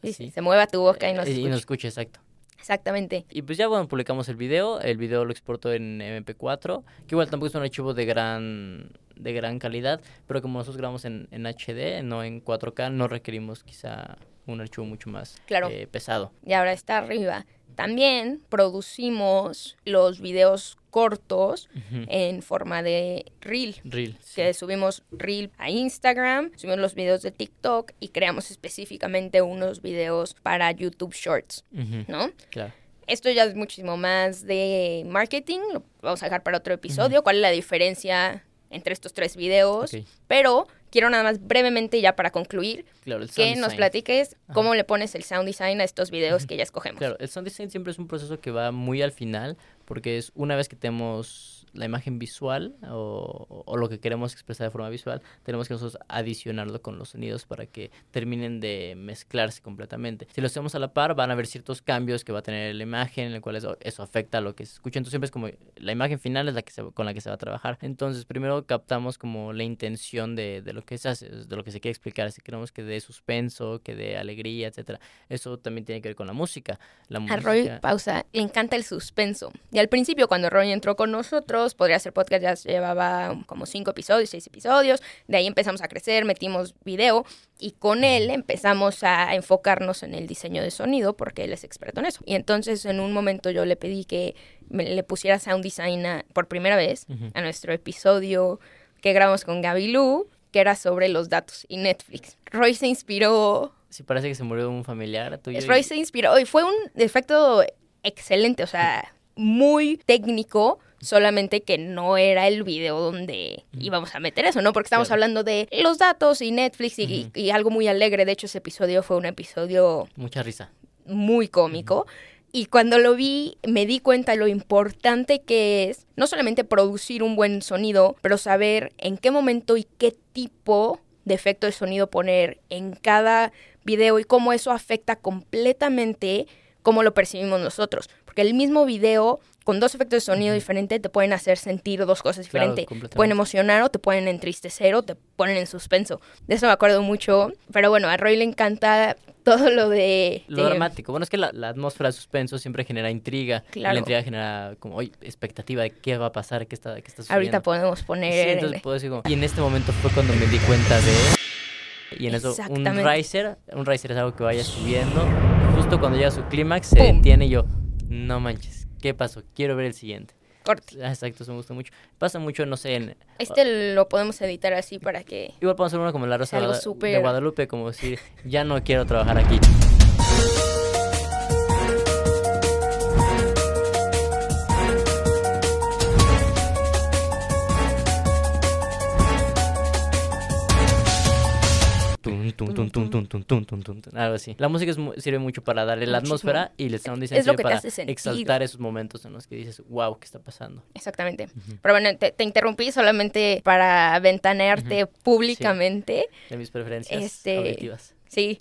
Sí, Sí. Se mueva tu boca y no se Eh, y escucha. nos escucha, exacto. Exactamente. Y pues ya bueno, publicamos el video, el video lo exporto en MP4, que igual tampoco es un archivo de gran de gran calidad, pero como nosotros grabamos en, en HD, no en 4K, no requerimos quizá un archivo mucho más Claro. eh, pesado. Y ahora está arriba. También producimos los videos cortos en forma de reel. Reel. sí. que subimos Reel a Instagram, subimos los videos de TikTok y creamos específicamente unos videos para YouTube Shorts, ¿no? Claro. Esto ya es muchísimo más de marketing, lo vamos a dejar para otro episodio, cuál es la diferencia entre estos tres videos, pero quiero nada más brevemente ya para concluir Claro, que nos platiques cómo le pones el sound design a estos videos que ya escogemos. Claro, el sound design siempre es un proceso que va muy al final, porque es una vez que tenemos la imagen visual o, o lo que queremos expresar de forma visual, tenemos que nosotros adicionarlo con los sonidos para que terminen de mezclarse completamente. Si lo hacemos a la par, van a haber ciertos cambios que va a tener la imagen, en el cual eso, eso afecta a lo que se escucha. Entonces siempre es como la imagen final es la que se, con la que se va a trabajar. Entonces primero captamos como la intención de, de lo que se hace, de lo que se quiere explicar. Si queremos que dé suspenso, que dé alegría, etcétera. Eso también tiene que ver con la música. La A música... Roy, pausa, le encanta el suspenso. Y al principio, cuando Roy entró con nosotros, podría ser podcast, ya llevaba como cinco episodios, seis episodios. De ahí empezamos a crecer, metimos video y con él empezamos a enfocarnos en el diseño de sonido porque él es experto en eso. Y entonces en un momento yo le pedí que me, le pusiera sound design a- por primera vez a nuestro episodio que grabamos con Gaby Lu, que era sobre los datos y Netflix. Roy se inspiró Sí, parece que se murió un familiar tuyo. y- Roy se inspiró y fue un efecto excelente, o sea, muy técnico, solamente que no era el video donde íbamos a meter eso, ¿no? Porque estamos Claro. hablando de los datos y Netflix y, algo muy alegre. De hecho, ese episodio fue un episodio Mucha risa. muy cómico. Y cuando lo vi, me di cuenta lo importante que es no solamente producir un buen sonido, pero saber en qué momento y qué tipo de efecto de sonido poner en cada video y cómo eso afecta completamente cómo lo percibimos nosotros. Porque el mismo video con dos efectos de sonido diferentes te pueden hacer sentir dos cosas Claro, diferentes. completamente. pueden emocionar o te pueden entristecer o te ponen en suspenso. De eso me acuerdo mucho. Pero bueno, a Roy le encanta todo lo de... Lo de- dramático. Bueno, es que la, la atmósfera de suspenso siempre genera intriga. y Claro. la intriga genera como, oye, expectativa de qué va a pasar, qué está, qué está sucediendo. Ahorita podemos Sí, poner... entonces puedo decir como... Y en este momento fue cuando me di cuenta de... Y en eso un riser, un riser es algo que vaya subiendo. Justo cuando llega a su clímax se ¡Pum! detiene y yo, no manches, ¿qué pasó? Quiero ver el siguiente. Corte. Ah, Exacto, eso me gusta mucho. Pasa mucho, no sé, en, Este lo podemos editar así para que... Igual podemos hacer uno como la Rosa de súper- Guadalupe, como decir, ya no quiero trabajar aquí. Tun, tun, tun, tun, tun, tun, tun, tun, Algo así. La música es mu- sirve mucho para darle la atmósfera y el sound design Es sirve para exaltar esos momentos en los que dices, wow, ¿qué está pasando? Exactamente. Pero bueno, te, te interrumpí solamente para ventanearte públicamente. De mis preferencias Este, auditivas. Sí.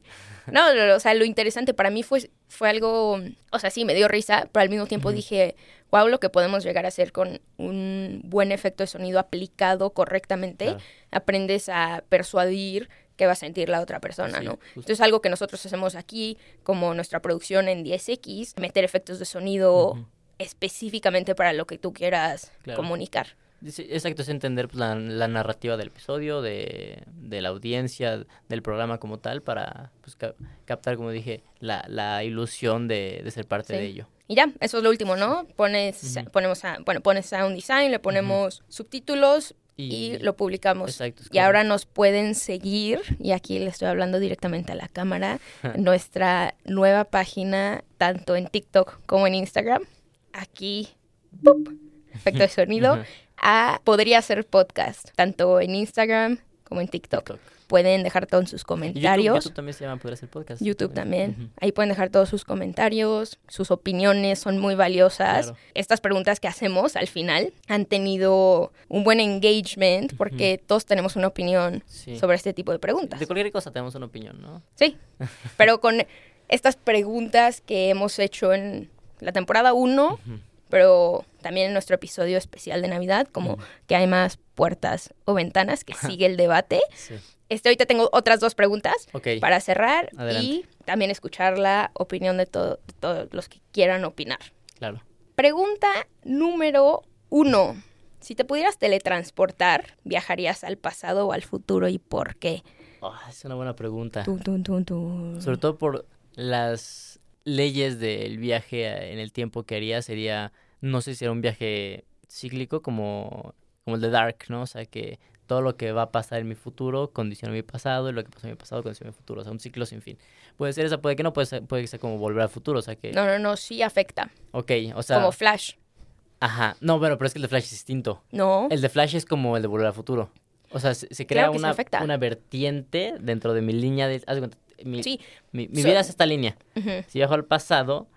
No, o sea, lo interesante para mí fue, fue algo, o sea, sí, me dio risa, pero al mismo tiempo dije, wow, lo que podemos llegar a hacer con un buen efecto de sonido aplicado correctamente, Claro. aprendes a persuadir qué va a sentir la otra persona, Sí, ¿no? justo. Entonces, algo que nosotros hacemos aquí, como nuestra producción en 10X, meter efectos de sonido específicamente para lo que tú quieras Claro. comunicar. Exacto, es entender pues, la, la narrativa del episodio, de, de la audiencia, del programa como tal, para pues, ca- captar, como dije, la, la ilusión de, de ser parte Sí. de ello. Y ya, eso es lo último, ¿no? Pones, ponemos a- bueno, pones sound design, le ponemos subtítulos y, lo publicamos. Exacto, Y ahora nos pueden seguir, y aquí le estoy hablando directamente a la cámara, nuestra nueva página, tanto en TikTok como en Instagram. Aquí, ¡pup! efecto de sonido, a Podría ser podcast, tanto en Instagram como en TikTok. TikTok. Pueden dejar todos sus YouTube, comentarios. YouTube también se llama Poder hacer podcast. YouTube también. Ahí pueden dejar todos sus comentarios, sus opiniones son muy valiosas. Claro. Estas preguntas que hacemos al final han tenido un buen engagement porque todos tenemos una opinión Sí. sobre este tipo de preguntas. De cualquier cosa tenemos una opinión, ¿no? Sí, pero con estas preguntas que hemos hecho en la temporada 1, Ujú. Pero también en nuestro episodio especial de Navidad, como que hay más puertas o ventanas, que sigue el debate. Sí. Este, ahorita tengo otras dos preguntas para cerrar Adelante. y también escuchar la opinión de, todo- de todos los que quieran opinar. Claro. Pregunta número uno. Si te pudieras teletransportar, ¿viajarías al pasado o al futuro y por qué? Ah, es una buena pregunta. Tun. Sobre todo por las leyes del viaje en el tiempo que haría sería, no sé si era un viaje cíclico como, como el de Dark, ¿no? O sea, que todo lo que va a pasar en mi futuro condiciona mi pasado y lo que pasó en mi pasado condiciona mi futuro. O sea, un ciclo sin fin. Puede ser esa, puede que no, puede ser, puede que sea como volver al futuro. O sea, que... No, no, no, sí afecta. Ok, o sea... como Flash. Ajá. No, bueno, pero es que el de Flash es distinto. No. El de Flash es como el de volver al futuro. O sea, se, se crea Claro una, una vertiente dentro de mi línea de... mi, Sí. mi, mi So- vida es esta línea. Si viajo al pasado,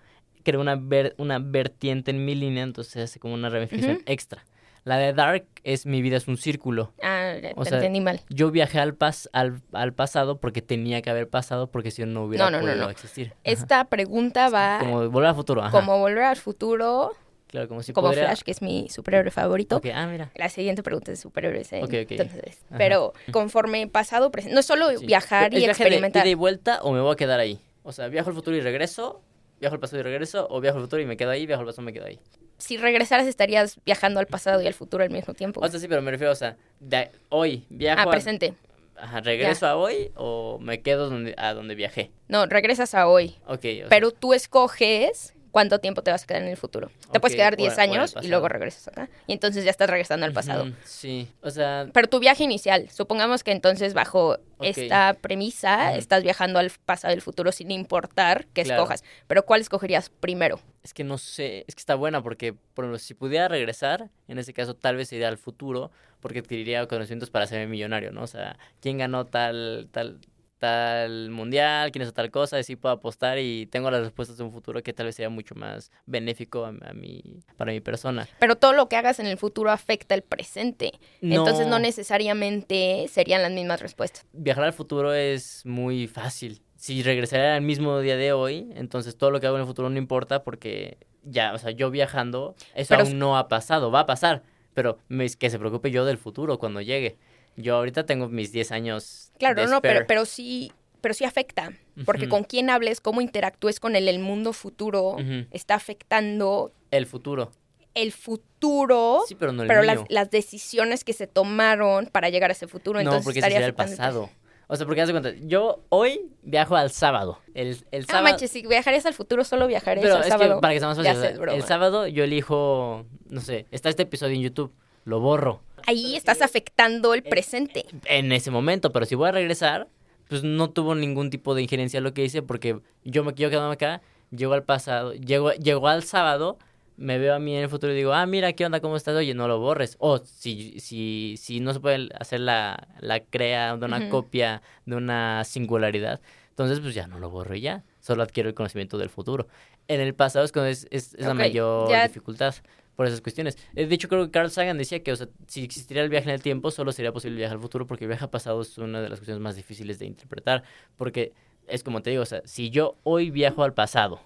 creo una, ver- una vertiente en mi línea, entonces hace como una ramificación extra. La de Dark es mi vida es un círculo. Ah, O sea, entendí mal. Yo viajé al, pas al, al pasado porque tenía que haber pasado, porque si no, no hubiera No, podido no. existir. Ajá. Esta pregunta va Como volver al futuro, ajá. como volver al futuro, Claro, como si como podría- Flash, que es mi superhéroe favorito. Ok, ah, mira. La siguiente pregunta es de superhéroes. ¿eh? Ok, ok. Entonces, pero conforme pasado, presente. No es solo Sí. viajar ¿Es y viaje de experimentar. ida y vuelta o me voy a quedar ahí? O sea, viajo al futuro y regreso, viajo al pasado y regreso, o viajo al futuro y me quedo ahí, viajo al pasado y me quedo ahí. Si regresaras, estarías viajando al pasado y al futuro al mismo tiempo. O sea, sí, pero me refiero, o sea, de hoy viajo ah, a- presente. Ajá, ¿regreso a hoy o me quedo donde, a donde viajé? No, regresas a hoy. Ok, o sea, Pero tú escoges cuánto tiempo te vas a quedar en el futuro. Te puedes quedar o- 10 o en el años y luego regresas acá. Y entonces ya estás regresando al pasado. sí, o sea, Pero tu viaje inicial, supongamos que entonces bajo esta premisa estás viajando al pasado y al futuro sin importar qué Claro. escojas. Pero ¿cuál escogerías primero? es que no sé, es que está buena porque, por ejemplo, si pudiera regresar, en ese caso tal vez iría al futuro porque adquiriría conocimientos para ser millonario, ¿no? O sea, quién ganó tal, tal, tal mundial, quién hizo tal cosa, y así puedo apostar y tengo las respuestas de un futuro que tal vez sería mucho más benéfico a, a mi, para mi persona. Pero todo lo que hagas en el futuro afecta el presente. Entonces no No. necesariamente serían las mismas respuestas. viajar al futuro es muy fácil. Si regresara al mismo día de hoy, entonces todo lo que hago en el futuro no importa porque ya, o sea, yo viajando, eso Pero aún no ha pasado, va a pasar, pero me- que se preocupe yo del futuro cuando llegue. Yo ahorita tengo mis 10 años. Claro, de no, pero, pero sí, pero sí afecta. Porque con quién hables, cómo interactúes con él, el mundo futuro, está afectando El futuro. el futuro, Sí, pero no el pero mío. las, las decisiones que se tomaron para llegar a ese futuro. no, entonces porque ese sería el el pasado. O sea, porque haz de cuenta, yo hoy viajo al sábado. El, el Ah, sábado. manches, si viajarías al futuro, solo viajarías pero al es sábado. que para que sea más fácil, o sea, el sábado yo elijo, no sé, está este episodio en YouTube, lo borro Ahí estás afectando el presente. en ese momento, pero si voy a regresar, pues no tuvo ningún tipo de injerencia en lo que hice porque yo me quiero quedarme acá, llego al pasado, llego, llego al sábado, me veo a mí en el futuro y digo, ah, mira, ¿qué onda? ¿Cómo estás? Oye, no lo borres. O si, si, si no se puede hacer la, la crea de una copia de una singularidad, entonces pues ya no lo borro y ya, solo adquiero el conocimiento del futuro. En el pasado es cuando es, es, es la mayor ya- dificultad por esas cuestiones. Eh, De hecho, creo que Carl Sagan decía que, o sea, si existiera el viaje en el tiempo, solo sería posible viajar al futuro, porque el viaje al pasado es una de las cuestiones más difíciles de interpretar. Porque es como te digo, o sea, si yo hoy viajo al pasado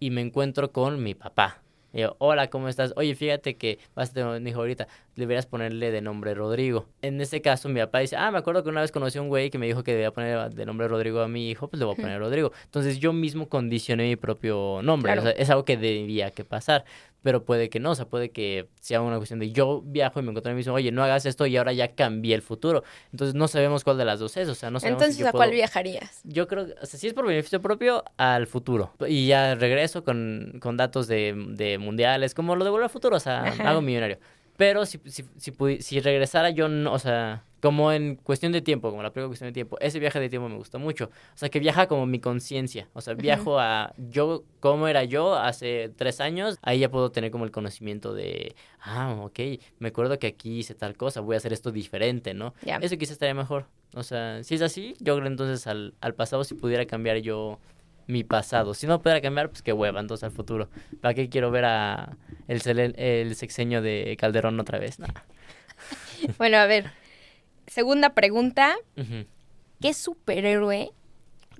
y me encuentro con mi papá, y yo, hola, ¿cómo estás? Oye, fíjate que vas a tener un hijo ahorita, deberías ponerle de nombre Rodrigo. En ese caso, mi papá dice, ah, me acuerdo que una vez conocí a un güey que me dijo que debía poner de nombre Rodrigo a mi hijo, pues le voy a poner Rodrigo. Entonces yo mismo condicioné mi propio nombre, Claro. o sea, es algo que debía que pasar, pero puede que no, o sea, puede que sea una cuestión de yo viajo y me encuentro a mí mismo, oye, no hagas esto y ahora ya cambié el futuro. Entonces no sabemos cuál de las dos es, o sea, no sabemos Entonces, si yo ¿a cuál viajarías? yo creo, o sea, si es por beneficio propio, al futuro. Y ya regreso con, con datos de, de mundiales, como lo de Volver al Futuro, o sea, Ajá. hago millonario. Pero si, si, si, si regresara yo, no, o sea, como en cuestión de tiempo, como la primera cuestión de tiempo, ese viaje de tiempo me gusta mucho. O sea, que viaja como mi conciencia. O sea, viajo a yo, cómo era yo hace tres años, ahí ya puedo tener como el conocimiento de, ah, ok, me acuerdo que aquí hice tal cosa, voy a hacer esto diferente, ¿no? Eso quizás estaría mejor. O sea, si es así, yo creo entonces al, al pasado si pudiera cambiar yo mi pasado. Si no pudiera cambiar, pues qué hueva, entonces al futuro. ¿Para qué quiero ver a el, el sexenio de Calderón otra vez? Nah. Bueno, a ver. Segunda pregunta. ¿Qué superhéroe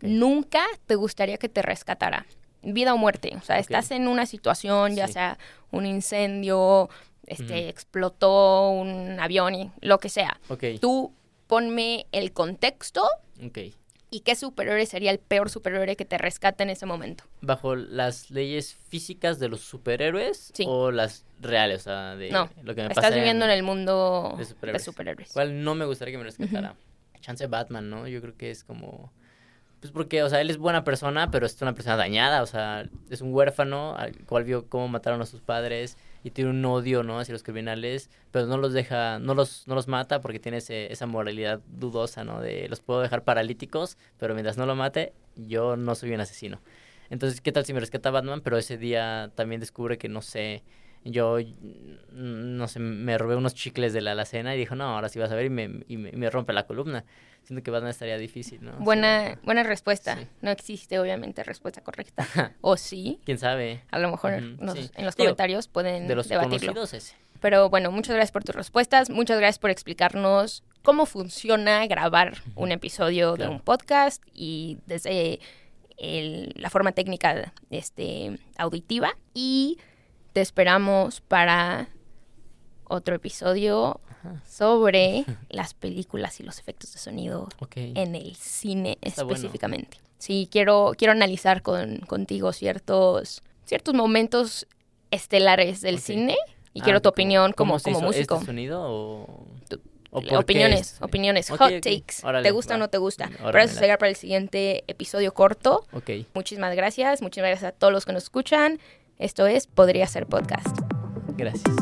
nunca te gustaría que te rescatara? Vida o muerte. O sea, estás en una situación, ya Sí. sea un incendio, este, explotó un avión, y lo que sea. Ok, Tú ponme el contexto ok. Y qué superhéroe sería el peor superhéroe que te rescate en ese momento. ¿Bajo las leyes físicas de los superhéroes Sí. o las reales? O sea, de No, lo que me Estás pasa viviendo en el mundo de de superhéroes. superhéroes. ¿Cuál no me gustaría que me rescatara? Chance Batman, ¿no? Yo creo que es como... Pues porque, o sea, él es buena persona, pero es una persona dañada, o sea, es un huérfano al cual vio cómo mataron a sus padres y tiene un odio, ¿no? Hacia los criminales, pero no los deja, no los, no los mata porque tiene ese- esa moralidad dudosa, ¿no? De los puedo dejar paralíticos, pero mientras no lo mate, yo no soy un asesino. Entonces, ¿qué tal si me rescata Batman? Pero ese día también descubre que, no sé, yo, mm, no sé, me robé unos chicles de la alacena y dijo, no, ahora sí vas a ver y me, y me, y me rompe la columna. Siento que Batman estaría difícil, ¿no? Buena, buena respuesta. Sí. No existe, obviamente, respuesta correcta. o sí. ¿Quién sabe? A lo mejor Ujú, nos- sí. en los Digo, comentarios pueden De los debatirlo. ese. Pero bueno, muchas gracias por tus respuestas. Muchas gracias por explicarnos cómo funciona grabar un episodio de un podcast y desde el- la forma técnica este, auditiva. Y te esperamos para otro episodio Ajá. sobre las películas y los efectos de sonido en el cine Está bueno. específicamente. Sí, quiero, quiero analizar con, contigo ciertos, ciertos momentos estelares del cine y Ah, quiero tu ¿cómo- opinión como, como hizo músico. ¿Este sonido o...? Tu- Opiniones, este? opiniones, hot takes. Órale, ¿Te gusta va. o no te gusta? Órale, Pero eso será para el siguiente episodio corto. Muchísimas gracias, muchísimas gracias a todos los que nos escuchan. Esto es Podría ser podcast. gracias.